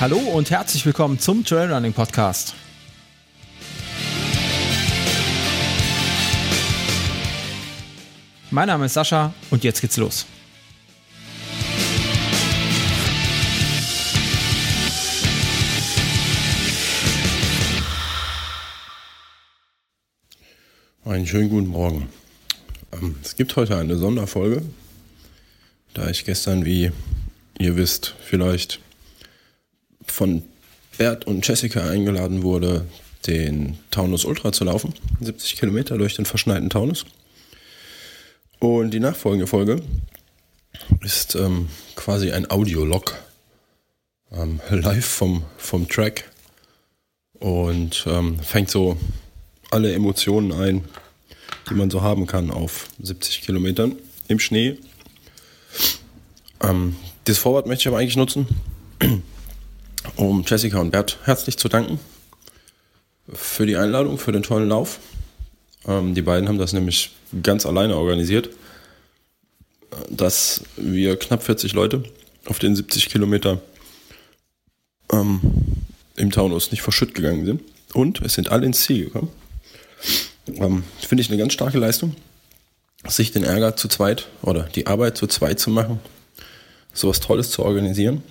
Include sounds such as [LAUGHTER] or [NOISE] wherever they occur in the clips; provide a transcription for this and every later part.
Hallo und herzlich willkommen zum Trailrunning Podcast. Mein Name ist Sascha und jetzt geht's los. Einen schönen guten Morgen. Ähm, es gibt heute eine Sonderfolge, da ich gestern, wie ihr wisst, vielleicht von Bert und Jessica eingeladen wurde, den Taunus Ultra zu laufen. 70 Kilometer durch den verschneiten Taunus. Und die nachfolgende Folge ist ähm, quasi ein Audiolog. Ähm, live vom, vom Track. Und ähm, fängt so alle Emotionen ein, die man so haben kann auf 70 Kilometern im Schnee. Ähm, das Vorwort möchte ich aber eigentlich nutzen, um Jessica und Bert herzlich zu danken für die Einladung, für den tollen Lauf. Ähm, die beiden haben das nämlich ganz alleine organisiert, dass wir knapp 40 Leute auf den 70 Kilometer ähm, im Taunus nicht verschütt gegangen sind. Und es sind alle ins Ziel gekommen. Ähm, Finde ich eine ganz starke Leistung, sich den Ärger zu zweit oder die Arbeit zu zweit zu machen, sowas Tolles zu organisieren.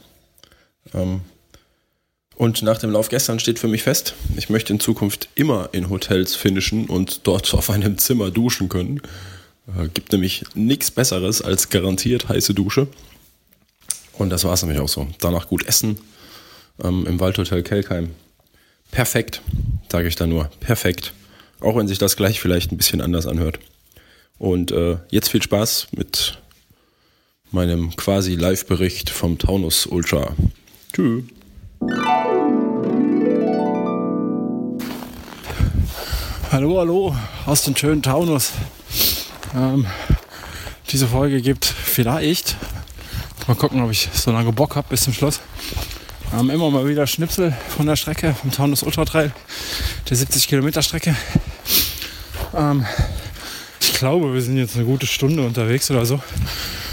Ähm, und nach dem Lauf gestern steht für mich fest, ich möchte in Zukunft immer in Hotels finishen und dort [LAUGHS] auf einem Zimmer duschen können. Äh, gibt nämlich nichts Besseres als garantiert heiße Dusche. Und das war es nämlich auch so. Danach gut essen ähm, im Waldhotel Kelkheim. Perfekt, sage ich da nur. Perfekt. Auch wenn sich das gleich vielleicht ein bisschen anders anhört. Und äh, jetzt viel Spaß mit meinem quasi Live-Bericht vom Taunus Ultra. Tschüss. Hallo, hallo aus dem schönen Taunus. Ähm, diese Folge gibt vielleicht, mal gucken, ob ich so lange Bock habe bis zum Schluss, ähm, immer mal wieder Schnipsel von der Strecke, vom Taunus Ultra Trail, der 70 Kilometer Strecke. Ähm, ich glaube, wir sind jetzt eine gute Stunde unterwegs oder so.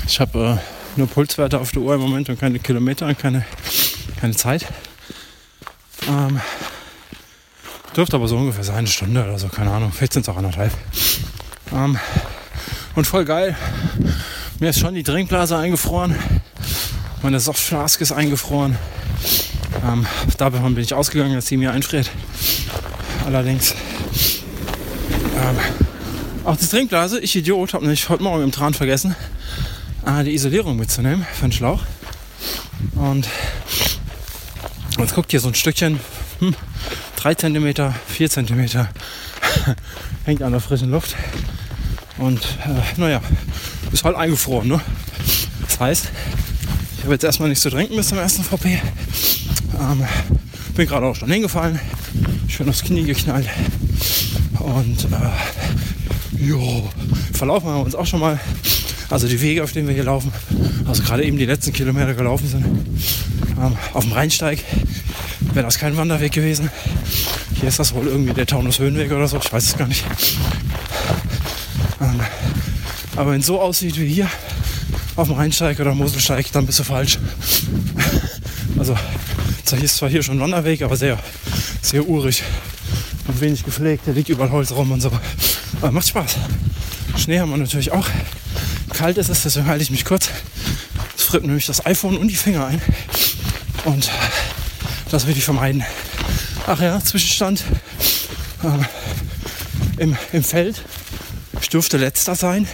Ich habe äh, nur Pulswerte auf der Uhr im Moment und keine Kilometer und keine, keine Zeit. Dürfte aber so ungefähr sein, eine Stunde oder so, keine Ahnung. Vielleicht sind es auch anderthalb. Ähm, und voll geil. Mir ist schon die Trinkblase eingefroren. Meine Softflask ist eingefroren. Ähm, davon bin ich ausgegangen, dass sie mir einfriert. Allerdings ähm, auch die Trinkblase, ich Idiot, habe nämlich heute Morgen im Tran vergessen, äh, die Isolierung mitzunehmen für den Schlauch. Und jetzt guckt hier so ein Stückchen, hm, 3 cm, 4 cm, hängt an der frischen Luft. Und äh, naja, ist halt eingefroren. Ne? Das heißt, ich habe jetzt erstmal nichts zu trinken bis zum ersten VP. Ähm, bin gerade auch schon hingefallen, schön aufs Knie geknallt. Und äh, jo, verlaufen wir uns auch schon mal. Also die Wege, auf denen wir hier laufen, also gerade eben die letzten Kilometer gelaufen sind, ähm, auf dem Rheinsteig, wäre das kein Wanderweg gewesen. Hier ist das wohl irgendwie der Taunus Höhenweg oder so, ich weiß es gar nicht. Ähm, aber wenn es so aussieht wie hier auf dem Rheinsteig oder Moselsteig, dann bist du falsch. also ist zwar hier schon ein Wanderweg, aber sehr, sehr urig und wenig gepflegt. Der liegt überall Holz rum und so. Aber macht Spaß. Schnee haben wir natürlich auch. Kalt ist es, deswegen halte ich mich kurz. Es friert nämlich das iPhone und die Finger ein. Und das will ich vermeiden. Ach ja, Zwischenstand ähm, im, im Feld. Ich dürfte letzter sein.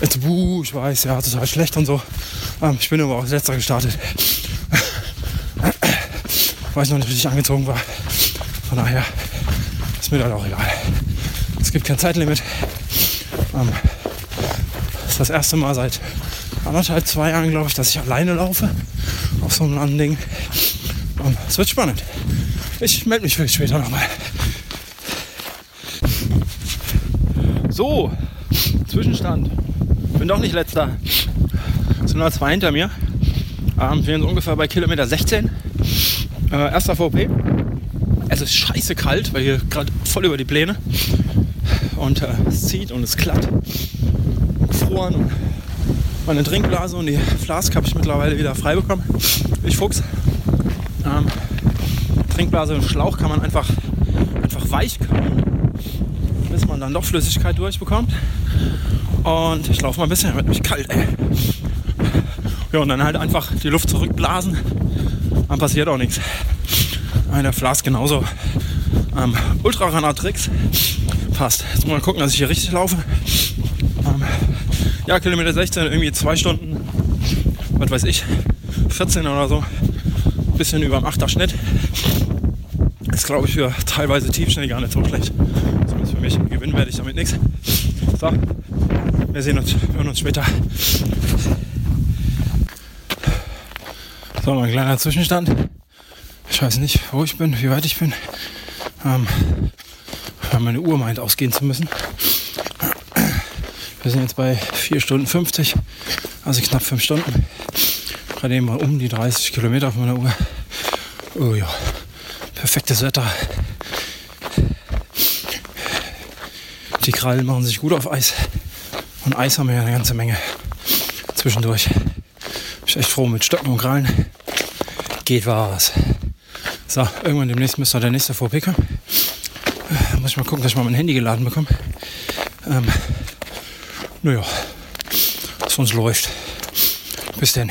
Jetzt, buh, ich weiß, ja, total schlecht und so. Ähm, ich bin aber auch letzter gestartet. Weil ich noch nicht richtig angezogen war. Von daher ist mir dann auch egal. Es gibt kein Zeitlimit. Ähm, das ist das erste Mal seit anderthalb, zwei Jahren, glaube ich, dass ich alleine laufe auf so einem langen Ding. Und es wird spannend. Ich melde mich vielleicht später nochmal. So, Zwischenstand. Bin doch nicht letzter. Es sind nur zwei hinter mir. Ähm, wir sind ungefähr bei Kilometer 16. Äh, erster VP. Es ist scheiße kalt, weil hier gerade voll über die Pläne. Und äh, es zieht und es glatt. Gefroren. Meine Trinkblase und die Flask habe ich mittlerweile wieder frei bekommen. Ich Fuchs. Ähm, Trinkblase und Schlauch kann man einfach, einfach weich kauen, bis man dann doch Flüssigkeit durchbekommt. Und ich laufe mal ein bisschen, wird mich kalt, ey. Ja, und dann halt einfach die Luft zurückblasen. Dann passiert auch nichts. Der Flask genauso. Ähm, Ultrarunner-Tricks. Passt. Jetzt mal gucken, dass ich hier richtig laufe. Ähm, ja, Kilometer 16, irgendwie zwei Stunden, was weiß ich, 14 oder so. Bisschen über dem 8er Schnitt. Ist, glaube ich, für teilweise Tiefschnell gar nicht so schlecht. Zumindest für mich. Gewinnen werde ich damit nichts. So, wir sehen uns, hören uns später. So, mal ein kleiner Zwischenstand. Ich weiß nicht, wo ich bin, wie weit ich bin. Ähm, weil meine Uhr meint, ausgehen zu müssen. Wir sind jetzt bei 4 Stunden 50, also knapp 5 Stunden. Eben mal um die 30 Kilometer auf meiner Uhr. Oh ja, perfektes Wetter. Die Krallen machen sich gut auf Eis. Und Eis haben wir ja eine ganze Menge zwischendurch. Bin ich echt froh mit Stöcken und Krallen. Geht was. So, irgendwann demnächst müsste der nächste VP kommen. Äh, muss ich mal gucken, dass ich mal mein Handy geladen bekomme. Ähm, naja, sonst läuft. Bis denn.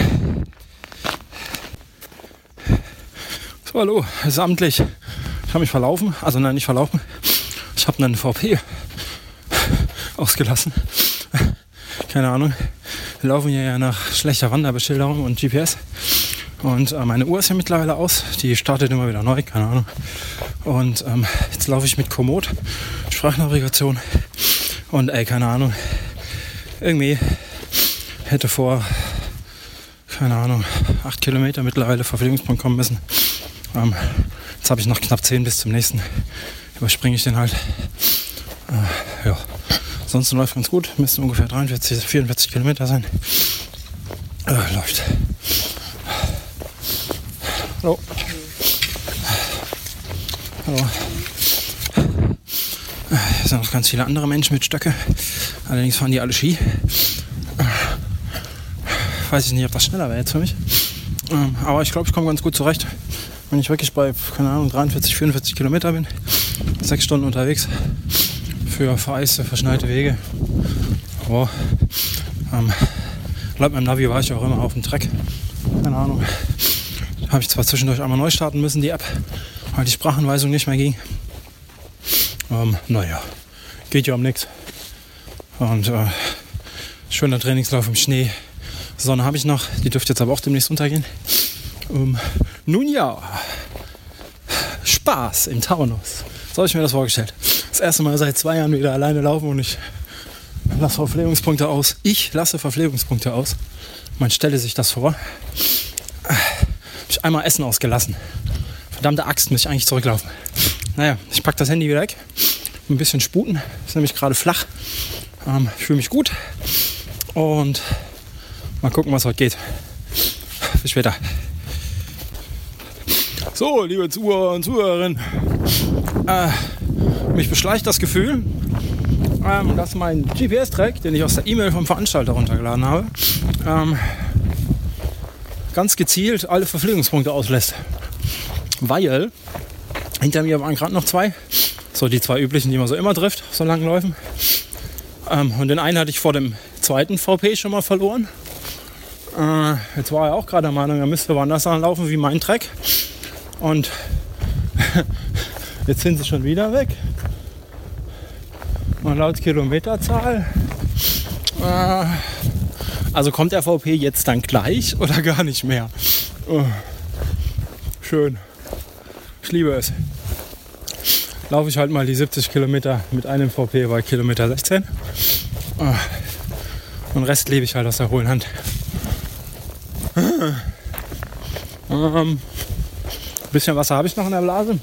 Hallo, es ist amtlich. Ich habe mich verlaufen. Also nein, nicht verlaufen. Ich habe einen VP ausgelassen. Keine Ahnung. Wir laufen hier ja nach schlechter Wanderbeschilderung und GPS. Und äh, meine Uhr ist ja mittlerweile aus. Die startet immer wieder neu, keine Ahnung. Und ähm, jetzt laufe ich mit Komoot, Sprachnavigation. Und ey, keine Ahnung. Irgendwie hätte vor, keine Ahnung, acht Kilometer mittlerweile Verpflegungspunkt kommen müssen. Ähm, jetzt habe ich noch knapp zehn bis zum nächsten. Überspringe ich den halt. Äh, ja. Ansonsten läuft ganz gut. Müssen ungefähr 43, 44 Kilometer sein. Äh, läuft. Hallo. Hallo. Hier sind noch ganz viele andere Menschen mit Stöcke. Allerdings fahren die alle Ski. Weiß ich nicht, ob das schneller wäre jetzt für mich. Ähm, aber ich glaube, ich komme ganz gut zurecht. Wenn ich wirklich bei, keine Ahnung, 43, 44 Kilometer bin, sechs Stunden unterwegs für vereiste, verschneite Wege. Aber ähm, laut meinem Navi war ich auch immer auf dem Track. Keine Ahnung. Habe ich zwar zwischendurch einmal neu starten müssen, die App, weil die Sprachenweisung nicht mehr ging. Ähm, naja, geht ja um nichts. Und äh, schöner Trainingslauf im Schnee. Sonne habe ich noch, die dürfte jetzt aber auch demnächst untergehen. Ähm, nun ja, Spaß im Taunus. So habe ich mir das vorgestellt. Das erste Mal seit zwei Jahren wieder alleine laufen und ich lasse Verpflegungspunkte aus. Ich lasse Verpflegungspunkte aus. Man stelle sich das vor. Habe ich einmal Essen ausgelassen. Verdammte Axt, muss ich eigentlich zurücklaufen. Naja, ich packe das Handy wieder weg. Ein bisschen sputen. Ist nämlich gerade flach. Ähm, ich fühle mich gut. Und mal gucken, was heute geht. Bis später. So, liebe Zuhörer und Zuhörerinnen. Äh, mich beschleicht das Gefühl, ähm, dass mein GPS-Track, den ich aus der E-Mail vom Veranstalter runtergeladen habe, ähm, ganz gezielt alle Verpflegungspunkte auslässt. Weil hinter mir waren gerade noch zwei, so die zwei üblichen, die man so immer trifft, so langen Läufen. Ähm, und den einen hatte ich vor dem zweiten VP schon mal verloren. Äh, jetzt war er auch gerade der Meinung, er müsste woanders laufen wie mein Track. Und jetzt sind sie schon wieder weg. Und laut Kilometerzahl. Äh, also kommt der VP jetzt dann gleich oder gar nicht mehr? Oh, schön. Ich liebe es. Laufe ich halt mal die 70 Kilometer mit einem VP bei Kilometer 16. Oh, und Rest lebe ich halt aus der hohlen Hand. Ähm, bisschen Wasser habe ich noch in der Blase.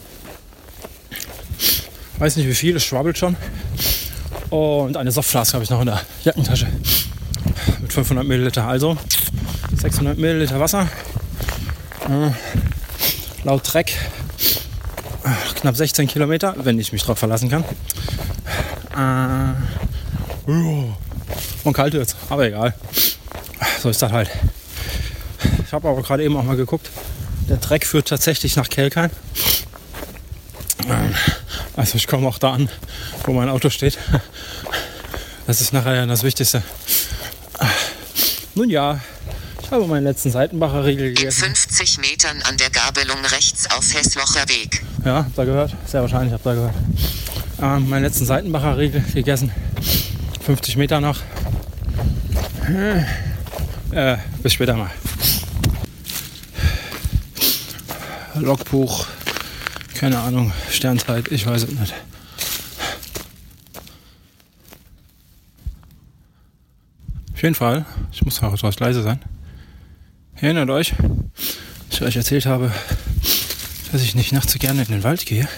Weiß nicht wie viel, es schwabbelt schon. Und eine Softflaske habe ich noch in der Jackentasche. Mit 500 Milliliter. Also 600 Milliliter Wasser. Äh, laut Treck äh, knapp 16 Kilometer, wenn ich mich drauf verlassen kann. Äh, und kalt jetzt, aber egal. So ist das halt. Ich habe aber gerade eben auch mal geguckt. Der Dreck führt tatsächlich nach Kelkheim. Ähm, also ich komme auch da an, wo mein Auto steht. Das ist nachher das Wichtigste. Nun ja, ich habe meinen letzten Seitenbacher Riegel In gegessen. 50 Metern an der Gabelung rechts auf Hesslocher Weg. Ja, habt ihr gehört? Sehr wahrscheinlich, habt ihr gehört. Ähm, meinen letzten Seitenbacher Riegel gegessen. 50 Meter noch. Äh, bis später mal. Logbuch, keine Ahnung, Sternzeit, ich weiß es nicht. Auf jeden Fall, ich muss auch etwas leise sein. Erinnert euch, dass ich euch erzählt habe, dass ich nicht nachts so gerne in den Wald gehe.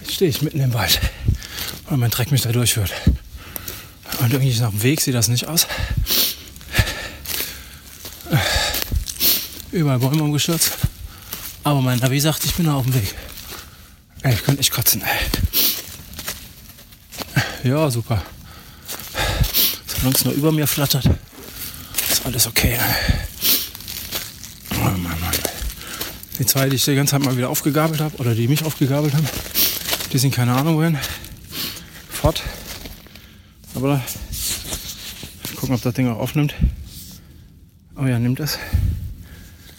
Jetzt stehe ich mitten im Wald, weil mein Dreck mich da durchführt. Und irgendwie nach dem Weg sieht das nicht aus. Überall Bäume umgestürzt. Aber mein Navi sagt, ich bin noch auf dem Weg. Ey, ich könnte nicht kotzen. Ey. Ja, super. Solange es nur über mir flattert, ist alles okay. Oh Mann, Mann. Die zwei, die ich die ganze Zeit mal wieder aufgegabelt habe, oder die mich aufgegabelt haben, die sind keine Ahnung wohin. Fort. Aber gucken, ob das Ding auch aufnimmt. Oh ja, nimmt es.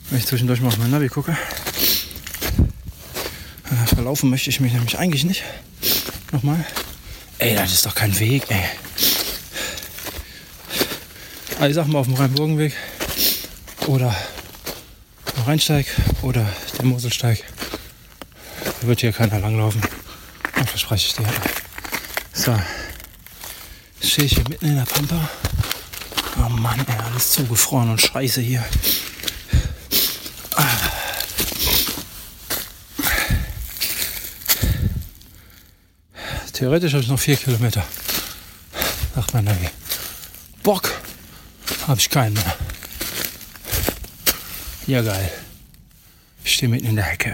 Wenn ich zwischendurch mal auf mein Navi gucke. Äh, Verlaufen möchte ich mich nämlich eigentlich nicht. Nochmal. Ey, das ist doch kein Weg, ey. Also ich sag mal auf dem Rheinburgenweg oder am Rheinsteig oder der Moselsteig. Da wird hier keiner langlaufen. Das verspreche ich dir. So. Stehe ich hier mitten in der Pampa. Oh Mann, ey, alles zugefroren und scheiße hier. Theoretisch habe ich noch vier Kilometer. Mein Navi. Bock habe ich keinen mehr. Ja, geil. Ich stehe mitten in der Hecke.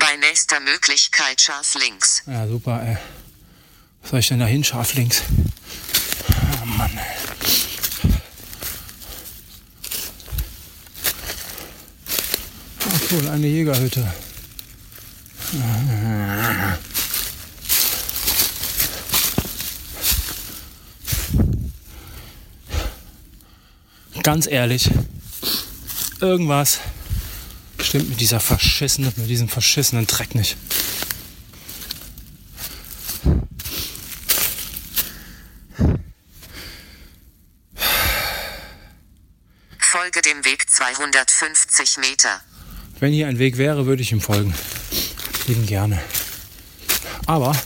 Bei nächster Möglichkeit scharf links. Ja, super, ey. Was soll ich denn da hin? Scharf links. Oh Mann, ey. Oh, cool, eine Jägerhütte. Ganz ehrlich, irgendwas stimmt mit dieser verschissenen, mit diesem verschissenen Dreck nicht. Folge dem Weg 250 Meter. Wenn hier ein Weg wäre, würde ich ihm folgen. Lieben gerne. Aber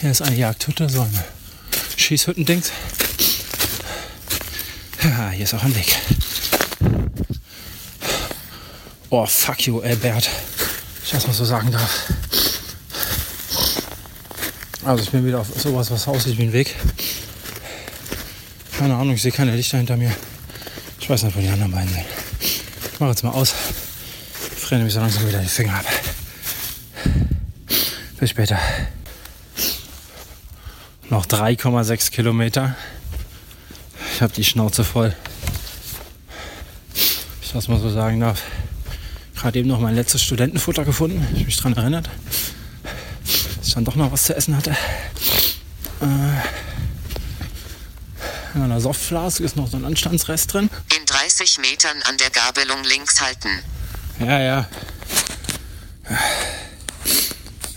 hier ist eine Jagdhütte, so eine Schießhüttendings. Ja, hier ist auch ein Weg. Oh, fuck you, ey, Bert. Ich das mal so sagen darf. Also ich bin wieder auf sowas, was aussieht wie ein Weg. Keine Ahnung, ich sehe keine Lichter hinter mir. Ich weiß nicht, wo die anderen beiden sind. Ich mache jetzt mal aus. Ich friere nämlich so langsam wieder die Finger ab. Bis später. Noch 3,6 Kilometer. Ich habe die Schnauze voll. Ich das mal so sagen darf. Gerade eben noch mein letztes Studentenfutter gefunden. Ich mich daran erinnert. Dass ich dann doch noch was zu essen hatte. Äh, in einer Softflask ist noch so ein Anstandsrest drin. In 30 Metern an der Gabelung links halten. Ja, ja.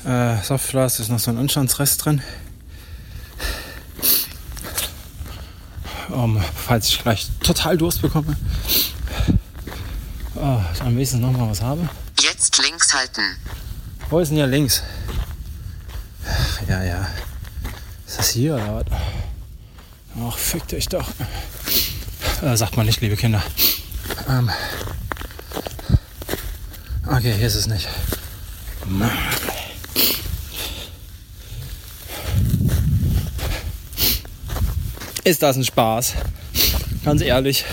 Äh, Softflask ist noch so ein Anstandsrest drin. Um, falls ich gleich total Durst bekomme. Oh, am wenigstens noch mal was habe. Jetzt links halten. Wo ist denn hier links? Ach, ja, ja. Ist das hier oder was? Ach, fick dich doch. Äh, sagt man nicht, liebe Kinder. Ähm. Okay, hier ist es nicht. Mann. Ist das ein Spaß? Ganz ehrlich.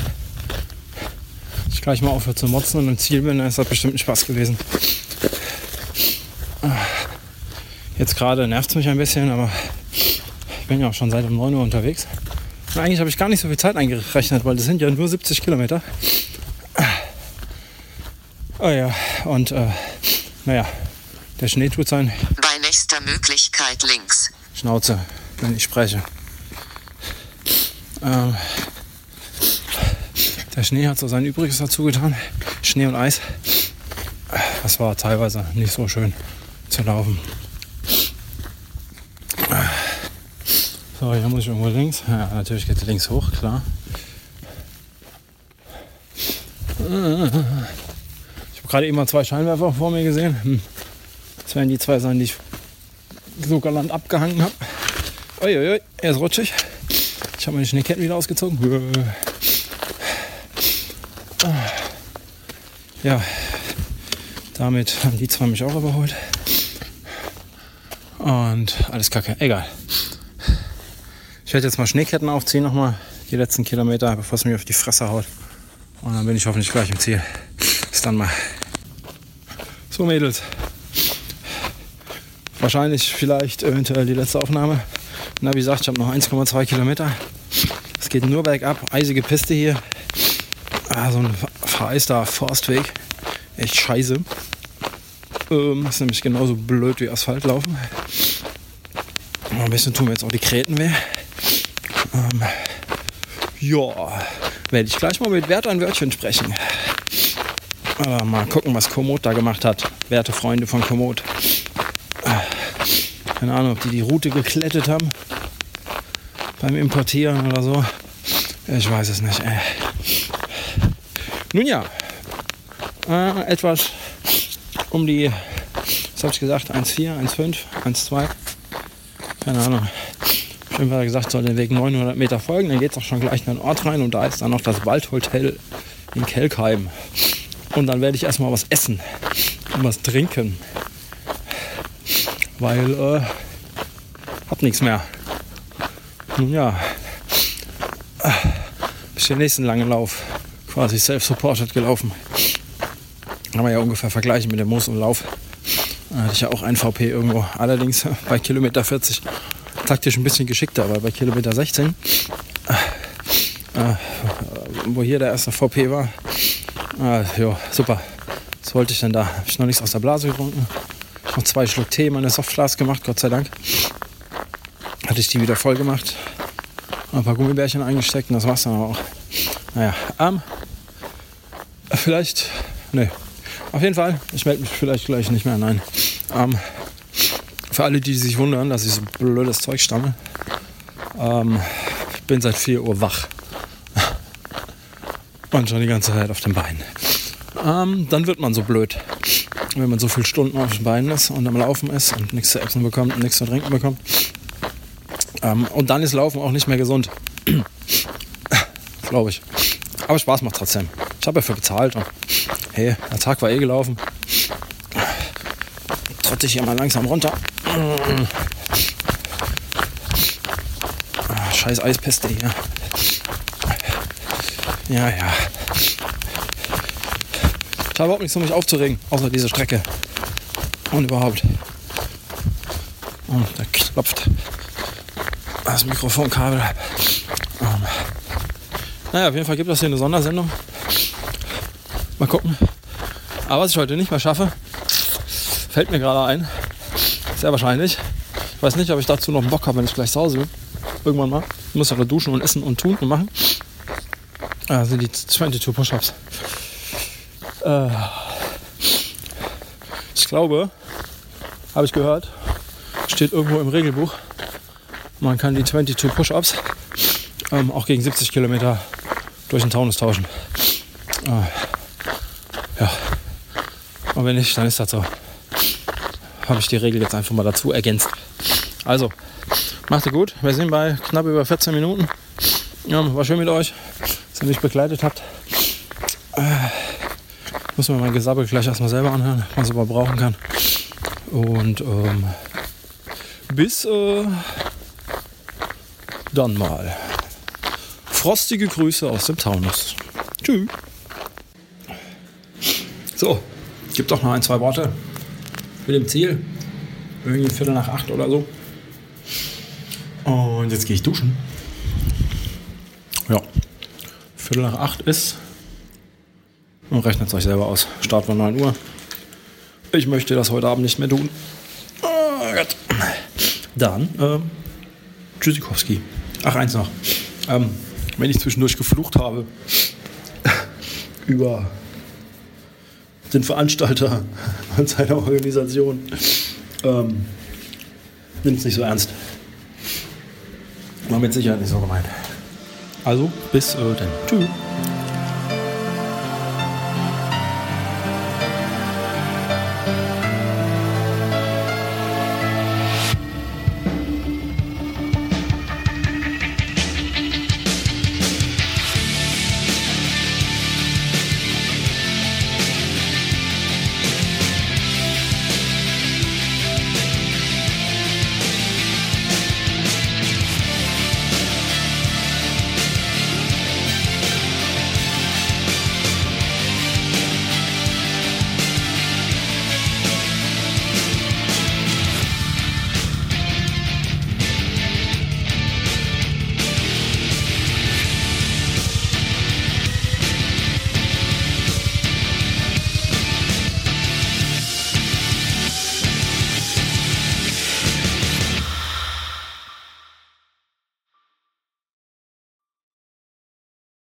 Ich gleich mal aufhöre zu motzen und im Ziel bin, dann ist das bestimmt ein Spaß gewesen. Jetzt gerade nervt es mich ein bisschen, aber ich bin ja auch schon seit um 9 Uhr unterwegs. Und eigentlich habe ich gar nicht so viel Zeit eingerechnet, weil das sind ja nur 70 Kilometer. Oh ja, und äh, naja, der Schnee tut sein Bei nächster Möglichkeit links. Schnauze, wenn ich spreche. Ähm, der Schnee hat so sein Übriges dazu getan. Schnee und Eis. Das war teilweise nicht so schön zu laufen. So, hier muss ich irgendwo links. Ja, natürlich geht es links hoch, klar. Ich habe gerade eben mal zwei Scheinwerfer vor mir gesehen. Hm. Das werden die zwei sein, die ich so galant abgehangen habe. Uiuiui, er ist rutschig. Ich habe meine Schneeketten wieder ausgezogen. Ja, damit haben die zwei mich auch überholt. Und alles kacke. Egal. Ich werde jetzt mal Schneeketten aufziehen, nochmal die letzten Kilometer, bevor es mir auf die Fresse haut. Und dann bin ich hoffentlich gleich im Ziel. Bis dann mal. So, Mädels. Wahrscheinlich, vielleicht, eventuell die letzte Aufnahme. Na, wie gesagt, ich habe noch 1,2 Kilometer. Geht nur bergab. Eisige Piste hier. Ah, so ein vereister Forstweg. Echt scheiße. Ähm, ist nämlich genauso blöd wie Asphalt laufen. Ein bisschen tun mir jetzt auch die Kräten weh. Ähm, ja, werde ich gleich mal mit Wert ein Wörtchen sprechen. Äh, mal gucken, was Komoot da gemacht hat. Werte Freunde von Komoot. Keine Ahnung, ob die die Route geklettet haben. Beim Importieren oder so. Ich weiß es nicht. Ey. Nun ja, äh, etwas um die, was habe ich gesagt, 1,4, 1,5, 1,2. Keine Ahnung. Ich habe gesagt, soll den Weg 900 Meter folgen. Dann geht es auch schon gleich in den Ort rein und da ist dann noch das Waldhotel in Kelkheim. Und dann werde ich erstmal was essen und was trinken. Weil, äh, hab nichts mehr. Nun ja, bis den nächsten langen Lauf quasi self-supported gelaufen. Kann man ja ungefähr vergleichen mit dem Moos und Lauf. Da hatte ich ja auch ein VP irgendwo. Allerdings [LAUGHS] bei Kilometer 40 taktisch ein bisschen geschickter, aber bei Kilometer 16, äh, äh, wo hier der erste VP war, äh, ja, super. Was wollte ich denn da? Habe ich noch nichts aus der Blase getrunken. Noch zwei Schluck Tee in meine Softflask gemacht, Gott sei Dank. Hatte ich die wieder voll gemacht. Ein paar Gummibärchen eingesteckt und das war's dann auch. Naja, ähm, vielleicht, ne, auf jeden Fall, ich melde mich vielleicht gleich nicht mehr, nein. Ähm, für alle, die sich wundern, dass ich so blödes Zeug stamme, ähm, ich bin seit 4 Uhr wach. Und schon die ganze Zeit auf den Beinen. Ähm, dann wird man so blöd, wenn man so viele Stunden auf den Beinen ist und am Laufen ist und nichts zu essen bekommt und nichts zu trinken bekommt. Ähm, und dann ist Laufen auch nicht mehr gesund. Glaube ich. Aber Spaß macht trotzdem. Ich habe dafür bezahlt und hey, der Tag war eh gelaufen. Trotte ich hier mal langsam runter. Ah, scheiß Eispeste hier. Ja, ja. Ich habe überhaupt nichts, um mich aufzuregen, außer diese Strecke. Und überhaupt. Und da klopft das Mikrofonkabel. Ähm. Naja, auf jeden Fall gibt es hier eine Sondersendung. Mal gucken. Aber was ich heute nicht mehr schaffe, fällt mir gerade ein. Sehr wahrscheinlich. Ich weiß nicht, ob ich dazu noch Bock habe, wenn ich gleich zu Hause bin. Irgendwann mal. Ich muss aber duschen und essen und tun und machen. Ah, sind die 22 Push-Ups. Äh, ich glaube, habe ich gehört, steht irgendwo im Regelbuch, man kann die 22 Push-Ups ähm, auch gegen 70 Kilometer durch den Taunus tauschen. Äh, ja. Und wenn nicht, dann ist das so. Habe ich die Regel jetzt einfach mal dazu ergänzt. Also, macht es gut. Wir sind bei knapp über 14 Minuten. Ja, war schön mit euch, dass ihr mich begleitet habt. Äh, muss man mein Gesabbel gleich erstmal selber anhören, was man aber brauchen kann. Und ähm, bis äh, dann mal. Frostige Grüße aus dem Taunus. Tschüss. So, gibt doch noch ein, zwei Worte mit dem Ziel. Irgendwie Viertel nach acht oder so. Und jetzt gehe ich duschen. Ja. Viertel nach acht ist. Und rechnet es euch selber aus. Start war 9 Uhr. Ich möchte das heute Abend nicht mehr tun. Oh. Dann, ähm, Tschüssikowski. Ach, eins noch. Ähm, wenn ich zwischendurch geflucht habe [LAUGHS] über den Veranstalter [LAUGHS] und seine Organisation, ähm, nimmt es nicht so ernst. War mit Sicherheit nicht so gemeint. Also, bis äh, dann. Tschüss.